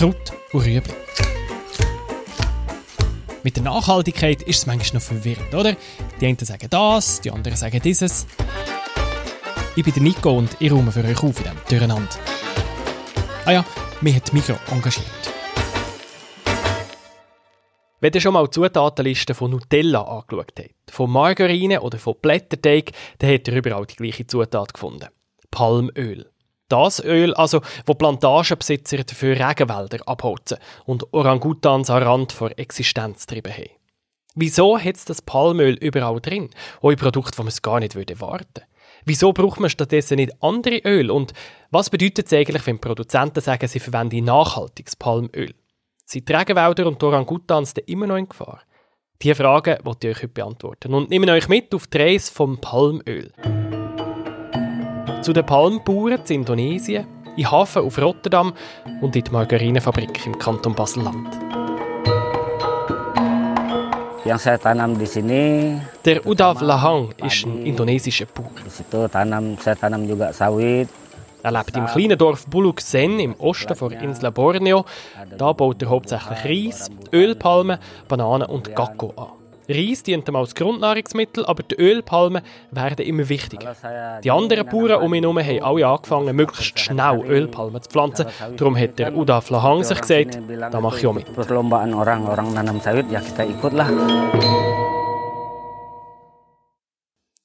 Kraut und Rüebli. Mit der Nachhaltigkeit ist es manchmal noch verwirrend, oder? Die einen sagen das, die anderen sagen dieses. Ich bin der Nico und ich räume für euch auf in diesem Durcheinander. Ah ja, mich hat Mikro engagiert. Wenn ihr schon mal die Zutatenliste von Nutella angeschaut habt, von Margarine oder von Blätterteig, dann habt ihr überall die gleiche Zutat gefunden. Palmöl. Das Öl, also, wo Plantagenbesitzer dafür Regenwälder abholzen und Orangutans am Rand vor Existenz getrieben haben. Wieso hat es das Palmöl überall drin? Auch in Produkten, man gar nicht erwarten würde. Wieso braucht man stattdessen nicht andere Öl? Und was bedeutet es eigentlich, wenn Produzenten sagen, sie verwenden nachhaltiges Palmöl? Sind die Regenwälder und die Orangutans denn immer noch in Gefahr? Diese Fragen wollte ich euch heute beantworten und nehme euch mit auf die Reise vom Palmöl. Zu den Palmbauern in Indonesien, in Hafen auf Rotterdam und in die Margarinefabrik im Kanton Basel-Land. Der Udav Lahang ist ein indonesischer Bauer. Er lebt im kleinen Dorf Buluk Sen im Osten der Insel Borneo. Da baut er hauptsächlich Reis, Ölpalmen, Bananen und Kakao an. Reis dient ihm als Grundnahrungsmittel, aber die Ölpalmen werden immer wichtiger. Die anderen Bauern um ihn herum haben alle angefangen, möglichst schnell Ölpalmen zu pflanzen. Darum hat der Uda Flahang sich gesagt, da mache ich auch mit.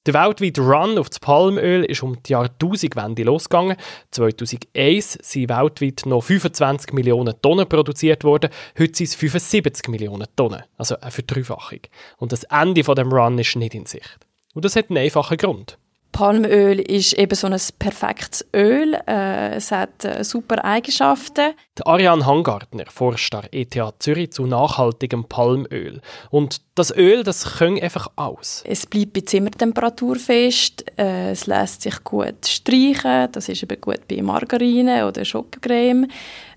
Der weltweite Run auf das Palmöl ist um die Jahrtausendwende losgegangen. 2001 sind weltweit noch 25 Millionen Tonnen produziert worden. Heute sind es 75 Millionen Tonnen, also eine Verdreifachung. Und das Ende von dem Run ist nicht in Sicht. Und das hat einen einfachen Grund. Palmöl ist eben so ein perfektes Öl. Äh, es hat äh, super Eigenschaften. Die Ariane Hangartner forscht an ETH Zürich zu nachhaltigem Palmöl. Und das Öl, das können einfach aus. Es bleibt bei Zimmertemperatur fest. Äh, es lässt sich gut streichen. Das ist eben gut bei Margarine oder Schokocreme.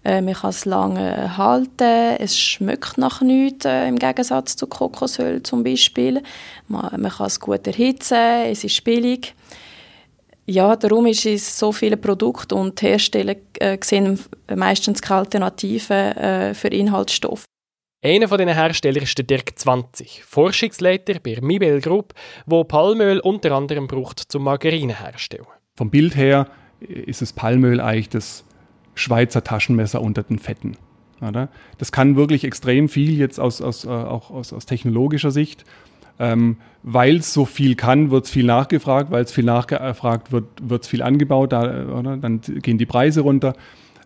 Äh, man kann es lange halten. Es schmeckt nach nichts, äh, im Gegensatz zu Kokosöl zum Beispiel. Man, man kann es gut erhitzen, es ist billig. Ja, darum ist es so viele Produkte und die Hersteller äh, sehen meistens keine Alternativen äh, für Inhaltsstoffe. Einer von diesen Herstellern ist der Dirk 20, Forschungsleiter bei Mibel Group, wo Palmöl unter anderem braucht zum Margarine herstellen. Vom Bild her ist das Palmöl eigentlich das Schweizer Taschenmesser unter den Fetten. Oder? Das kann wirklich extrem viel jetzt aus, aus, äh, auch aus, aus technologischer Sicht. Ähm, weil es so viel kann, wird es viel nachgefragt, weil es viel nachgefragt wird, wird es viel angebaut, da, oder? dann gehen die Preise runter.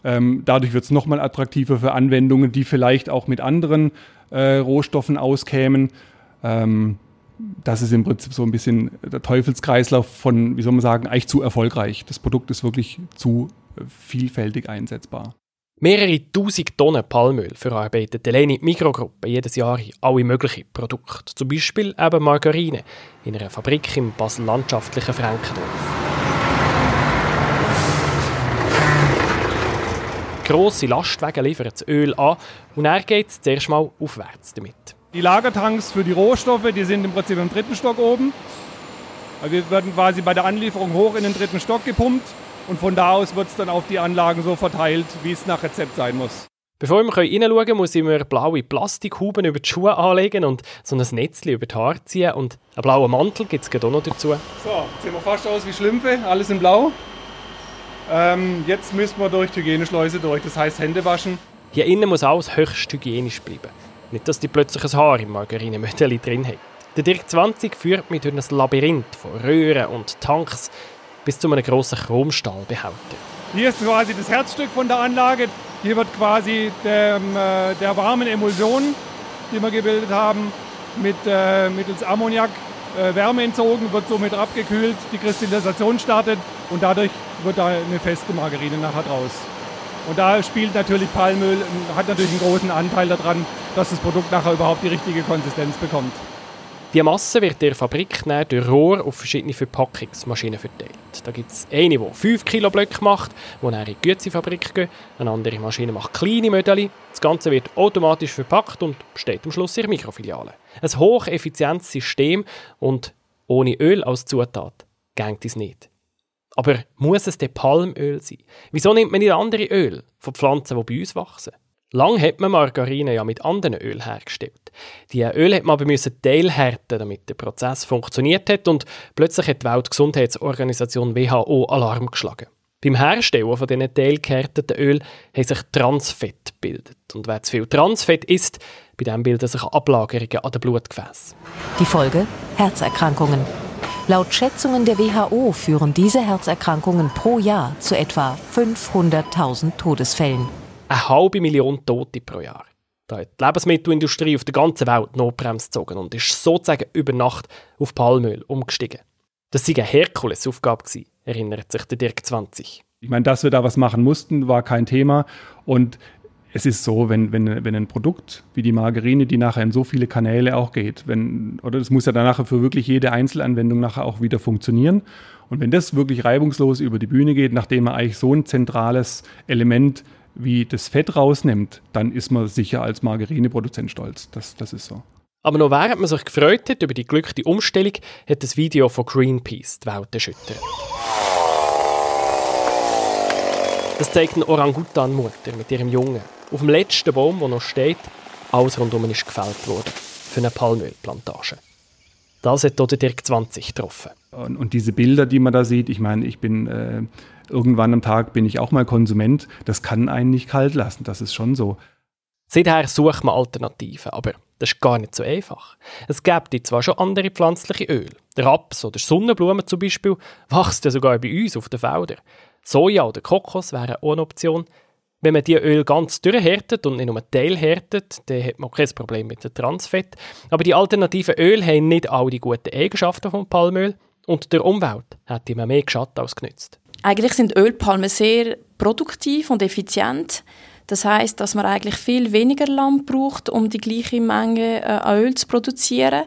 Ähm, dadurch wird es nochmal attraktiver für Anwendungen, die vielleicht auch mit anderen äh, Rohstoffen auskämen. Ähm, das ist im Prinzip so ein bisschen der Teufelskreislauf von, wie soll man sagen, eigentlich zu erfolgreich. Das Produkt ist wirklich zu vielfältig einsetzbar. Mehrere tausend Tonnen Palmöl verarbeitet die Mikrogruppe jedes Jahr in alle möglichen Produkte. Zum Beispiel eben Margarine in einer Fabrik im basel-landschaftlichen Frankendorf. Grosse Lastwagen liefern das Öl an und dann geht es zuerst mal aufwärts damit. Die Lagertanks für die Rohstoffe, die sind im Prinzip im dritten Stock oben. Wir werden quasi bei der Anlieferung hoch in den dritten Stock gepumpt und von da aus wird es dann auf die Anlagen so verteilt, wie es nach Rezept sein muss. Bevor wir reinschauen können, muss ich mir blaue Plastikhuben über die Schuhe anlegen und so ein Netzchen über die Haare ziehen. Und einen blauen Mantel gibt es auch noch dazu. So, jetzt sehen wir fast aus wie Schlümpfe, alles in blau. Ähm, jetzt müssen wir durch die Hygieneschleuse durch, das heißt Hände waschen. Hier innen muss alles höchst hygienisch bleiben. Nicht, dass die plötzlich ein Haar im Margarinemöteli drin haben. Der Dirk 20 führt mich durch ein Labyrinth von Röhren und Tanks bis zu einem grossen Chromstahlbehälter. Hier ist quasi das Herzstück von der Anlage. Hier wird quasi der, äh, der warmen Emulsion, die wir gebildet haben, mit, äh, mittels Ammoniak Wärme entzogen, wird somit abgekühlt, die Kristallisation startet und dadurch wird da eine feste Margarine nachher draus. Und da spielt natürlich Palmöl, hat natürlich einen großen Anteil daran, dass das Produkt nachher überhaupt die richtige Konsistenz bekommt. Die Masse wird in der Fabrik dann durch Rohr auf verschiedene Verpackungsmaschinen verteilt. Da gibt es eine, die 5 Kilo Blöcke macht, die dann in die Gütefabrik gehen. Eine andere Maschine macht kleine Mödeli. Das Ganze wird automatisch verpackt und steht am Schluss in der Mikrofiliale. Ein hocheffizientes System und ohne Öl als Zutat geht es nicht. Aber muss es denn Palmöl sein? Wieso nimmt man nicht andere Öl von Pflanzen, die bei uns wachsen? Lang hat man Margarine ja mit anderen Öl hergestellt. Die Öl hat man aber müssen teilhärten, damit der Prozess funktioniert hat und plötzlich hat die Weltgesundheitsorganisation WHO Alarm geschlagen. Beim Herstellen von diesen teilgehärteten Öl haben sich Transfett gebildet. Und wer zu viel Transfett isst, bei dem bilden sich Ablagerungen an den Blutgefäßen. Die Folge? Herzerkrankungen. Laut Schätzungen der WHO führen diese Herzerkrankungen pro Jahr zu etwa 500.000 Todesfällen eine halbe Million Tote pro Jahr. Da hat die Lebensmittelindustrie auf der ganzen Welt Notbremse gezogen und ist sozusagen über Nacht auf Palmöl umgestiegen. Das war eine Herkulesaufgabe, erinnert sich der Dirk 20. Ich meine, dass wir da was machen mussten, war kein Thema. Und es ist so, wenn, wenn, wenn ein Produkt wie die Margarine, die nachher in so viele Kanäle auch geht, wenn, oder das muss ja dann nachher für wirklich jede Einzelanwendung nachher auch wieder funktionieren. Und wenn das wirklich reibungslos über die Bühne geht, nachdem man eigentlich so ein zentrales Element wie das Fett rausnimmt, dann ist man sicher als Margarineproduzent stolz. Das, das ist so. Aber noch während man sich gefreut hat über die glückliche Umstellung, hat das Video von Greenpeace die Welt erschüttert. Das zeigt eine Orangutan-Mutter mit ihrem Jungen. Auf dem letzten Baum, der noch steht, alles rundum ist gefällt worden. Für eine Palmölplantage. Das hat der Dirk 20 getroffen. Und, und, diese Bilder, die man da sieht, ich meine, ich bin äh, irgendwann am Tag bin ich auch mal Konsument. Das kann einen nicht kalt lassen, das ist schon so. Seither sucht man Alternativen, aber das ist gar nicht so einfach. Es gibt zwar schon andere pflanzliche Öle. Der Raps oder Sonnenblumen zum Beispiel wachsen ja sogar bei uns auf den Feldern. Soja oder Kokos wären auch eine Option. Wenn man die Öl ganz durchhärtet und nicht nur teilhärtet, dann hat man kein Problem mit dem Transfett. Aber die alternativen Öle haben nicht all die guten Eigenschaften von Palmöl und der Umwelt hat immer mehr geschadet als genützt. Eigentlich sind Ölpalmen sehr produktiv und effizient. Das heißt, dass man eigentlich viel weniger Land braucht, um die gleiche Menge äh, an Öl zu produzieren.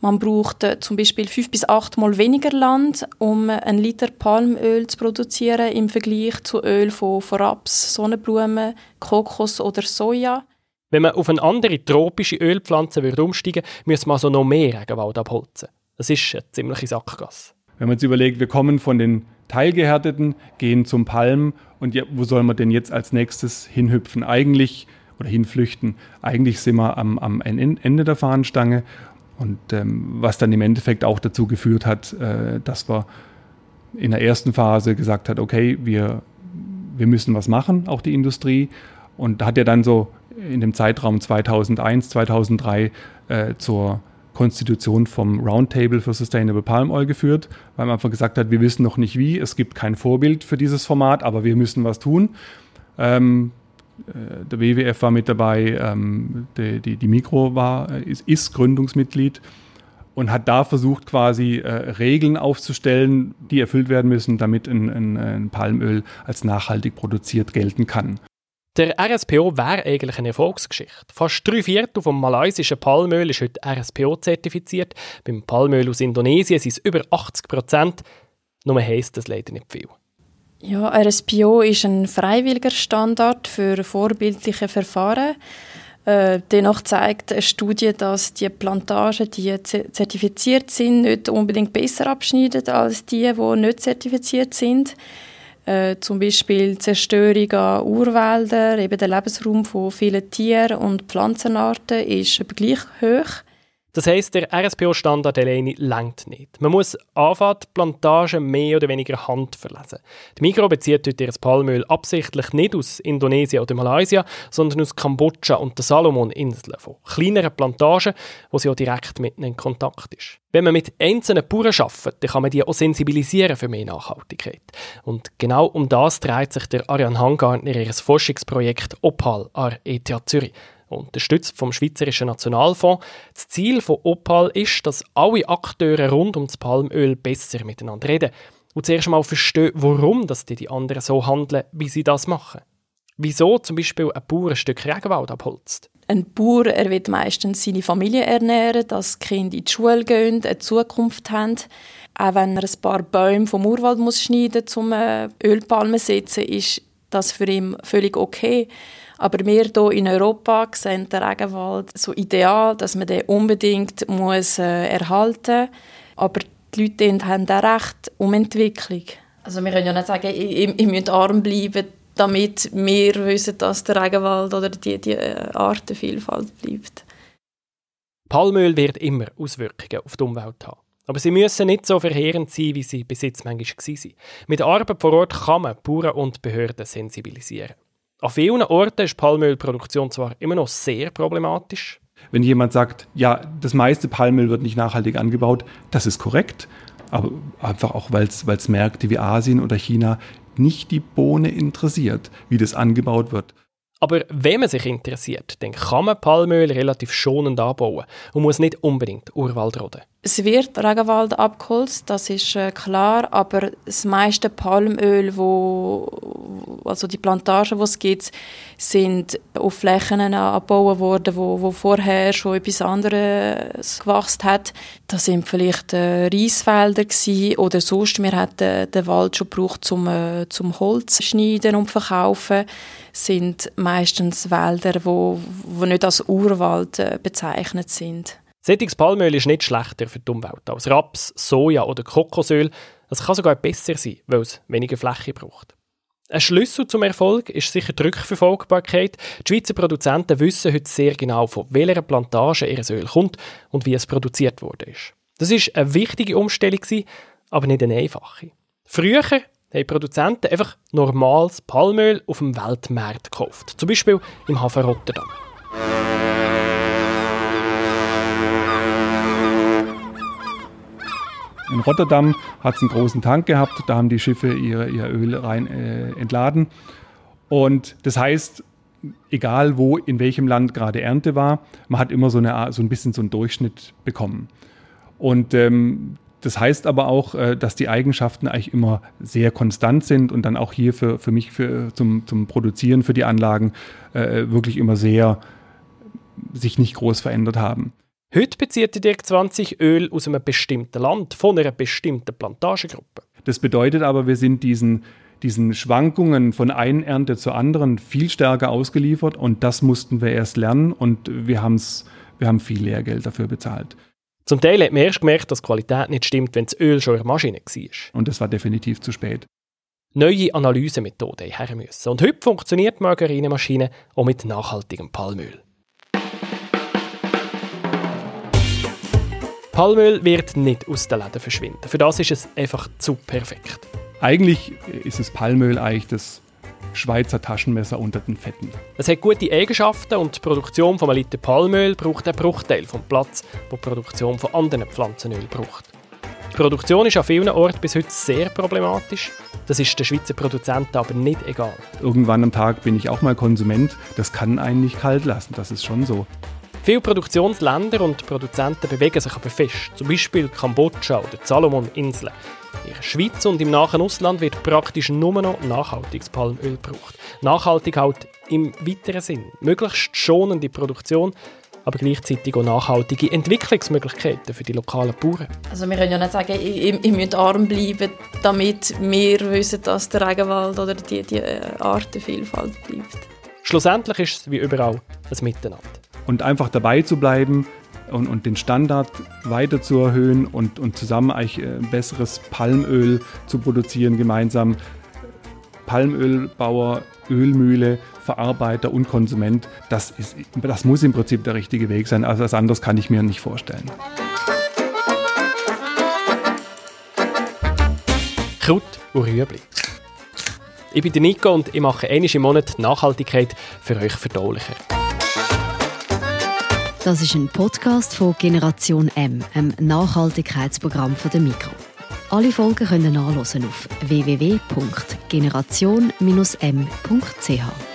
Man braucht äh, zum Beispiel fünf bis acht Mal weniger Land, um äh, einen Liter Palmöl zu produzieren im Vergleich zu Öl von, von Raps, Sonnenblumen, Kokos oder Soja. Wenn man auf eine andere tropische Ölpflanze würde umsteigen würde, müsste man also noch mehr Regenwald abholzen. Das ist eine ziemliche Sackgasse. Wenn man jetzt überlegt, wir kommen von den Teilgehärteten, gehen zum Palm und ja, wo soll man denn jetzt als nächstes hinhüpfen? Eigentlich oder hinflüchten. Eigentlich sind wir am, am Ende der Fahnenstange und ähm, was dann im Endeffekt auch dazu geführt hat, äh, dass wir in der ersten Phase gesagt hat, okay, wir, wir müssen was machen, auch die Industrie. Und hat ja dann so in dem Zeitraum 2001, 2003 äh, zur Konstitution vom Roundtable für Sustainable Palm Oil geführt, weil man einfach gesagt hat, wir wissen noch nicht wie, es gibt kein Vorbild für dieses Format, aber wir müssen was tun. Ähm, äh, der WWF war mit dabei, ähm, die, die, die, Mikro war, äh, ist, ist, Gründungsmitglied und hat da versucht, quasi äh, Regeln aufzustellen, die erfüllt werden müssen, damit ein, ein, ein Palmöl als nachhaltig produziert gelten kann. Der RSPO wäre eigentlich eine Erfolgsgeschichte. Fast drei Viertel vom malaysischen Palmöl ist heute RSPO-zertifiziert. Beim Palmöl aus Indonesien sind es über 80 Prozent. Nur heisst das leider nicht viel. Ja, RSPO ist ein freiwilliger Standard für vorbildliche Verfahren. Äh, dennoch zeigt eine Studie, dass die Plantagen, die zertifiziert sind, nicht unbedingt besser abschneiden als die, die nicht zertifiziert sind. Äh, zum Beispiel Zerstörung an Urwäldern, eben der Lebensraum von vielen Tieren und Pflanzenarten ist gleich hoch. Das heisst, der RSPO-Standard alleine langt nicht. Man muss anfangen, die Plantagen mehr oder weniger handverlesen. Die Migros bezieht heute ihr Palmöl absichtlich nicht aus Indonesien oder Malaysia, sondern aus Kambodscha und den Salomoninseln, von kleineren Plantagen, wo sie auch direkt mitten in Kontakt ist. Wenn man mit einzelnen Bauern arbeitet, dann kann man die auch sensibilisieren für mehr Nachhaltigkeit. Und genau um das dreht sich der Ariane Hangartner ihr Forschungsprojekt OPAL an ETH Zürich unterstützt vom Schweizerischen Nationalfonds. Das Ziel von Opal ist, dass alle Akteure rund um das Palmöl besser miteinander reden und zuerst mal verstehen, warum dass die, anderen so handeln, wie sie das machen. Wieso zum Beispiel ein Bauer ein Stück Regenwald abholzt. Ein Bauer er will meistens seine Familie ernähren, dass die Kinder in die Schule gehen, eine Zukunft haben. Auch wenn er ein paar Bäume vom Urwald muss schneiden muss, um äh, Ölpalmen zu setzen, ist das für ihn völlig okay. Aber wir hier in Europa sehen den Regenwald so ideal, dass man den unbedingt muss, äh, erhalten muss. Aber die Leute haben auch Recht um Entwicklung. Also wir können ja nicht sagen, ihr, ihr müsst arm bleiben, damit wir wissen, dass der Regenwald oder die, die äh, Artenvielfalt bleibt. Palmöl wird immer Auswirkungen auf die Umwelt haben. Aber sie müssen nicht so verheerend sein, wie sie bis jetzt manchmal waren. Mit der Arbeit vor Ort kann man Bauern und Behörden sensibilisieren. An vielen Orten ist Palmölproduktion zwar immer noch sehr problematisch. Wenn jemand sagt, ja, das meiste Palmöl wird nicht nachhaltig angebaut, das ist korrekt. Aber einfach auch, weil es Märkte wie Asien oder China nicht die Bohne interessiert, wie das angebaut wird. Aber wenn man sich interessiert, dann kann man Palmöl relativ schonend anbauen und muss nicht unbedingt Urwald roden. Es wird Regenwald abgeholzt, das ist äh, klar, aber das meiste Palmöl, wo, also die Plantagen, die es gibt, sind auf Flächen abgebaut worden, wo, wo vorher schon etwas anderes gewachsen hat. Das sind vielleicht äh, Reisfelder oder sonst, wir hatten den Wald schon gebraucht zum, äh, zum Holz schneiden und verkaufen sind meistens Wälder, wo, wo nicht als Urwald äh, bezeichnet sind. Sättiges Palmöl ist nicht schlechter für die Umwelt als Raps, Soja oder Kokosöl. Es kann sogar besser sein, weil es weniger Fläche braucht. Ein Schlüssel zum Erfolg ist sicher die Rückverfolgbarkeit. Die Schweizer Produzenten wissen heute sehr genau, von welcher Plantage ihr Öl kommt und wie es produziert wurde. Das ist eine wichtige Umstellung, aber nicht eine einfache. Früher haben Produzenten einfach normales Palmöl auf dem Weltmarkt gekauft. Zum Beispiel im Hafen Rotterdam. In Rotterdam hat es einen großen Tank gehabt, da haben die Schiffe ihr, ihr Öl rein äh, entladen. Und das heißt, egal wo, in welchem Land gerade Ernte war, man hat immer so, eine, so ein bisschen so einen Durchschnitt bekommen. Und ähm, das heißt aber auch, äh, dass die Eigenschaften eigentlich immer sehr konstant sind und dann auch hier für, für mich für, zum, zum Produzieren für die Anlagen äh, wirklich immer sehr sich nicht groß verändert haben. Heute bezieht die Dirk 20 Öl aus einem bestimmten Land, von einer bestimmten Plantagegruppe. Das bedeutet aber, wir sind diesen, diesen Schwankungen von einer Ernte zur anderen viel stärker ausgeliefert und das mussten wir erst lernen und wir, haben's, wir haben viel Lehrgeld dafür bezahlt. Zum Teil hat man erst gemerkt, dass die Qualität nicht stimmt, wenn das Öl schon in der Maschine war. Und das war definitiv zu spät. Neue Analysemethoden her müssen. Und heute funktioniert die Margarinemaschine auch mit nachhaltigem Palmöl. Palmöl wird nicht aus den Läden verschwinden. Für das ist es einfach zu perfekt. Eigentlich ist das Palmöl eigentlich das Schweizer Taschenmesser unter den Fetten. Es hat gute Eigenschaften und die Produktion von einem Liter Palmöl braucht einen Bruchteil vom Platz, wo die Produktion von anderen Pflanzenöl braucht. Die Produktion ist an vielen Orten bis heute sehr problematisch. Das ist den Schweizer Produzenten aber nicht egal. Irgendwann am Tag bin ich auch mal Konsument. Das kann einen nicht kalt lassen, das ist schon so. Viele Produktionsländer und Produzenten bewegen sich aber fest, zum Beispiel Kambodscha oder die Salomon-Inseln. In der Schweiz und im nahen Ausland wird praktisch nur noch nachhaltiges Palmöl gebraucht. Nachhaltig halt im weiteren Sinn. Möglichst schonende Produktion, aber gleichzeitig auch nachhaltige Entwicklungsmöglichkeiten für die lokalen Bauern. Also wir können ja nicht sagen, ihr, ihr müsst arm bleiben, damit wir wissen, dass der Regenwald oder die, die Artenvielfalt bleibt. Schlussendlich ist es wie überall ein Miteinander und einfach dabei zu bleiben und, und den Standard weiter zu erhöhen und, und zusammen eigentlich ein äh, besseres Palmöl zu produzieren gemeinsam. Palmölbauer, Ölmühle, Verarbeiter und Konsument, das, ist, das muss im Prinzip der richtige Weg sein. Also das anderes kann ich mir nicht vorstellen. Kraut und Rüebli. Ich bin der Nico und ich mache einmal im Monat Nachhaltigkeit für euch verdaulicher. Das ist ein Podcast von Generation M, einem Nachhaltigkeitsprogramm von der Mikro. Alle Folgen können nachlesen auf www.generation-m.ch.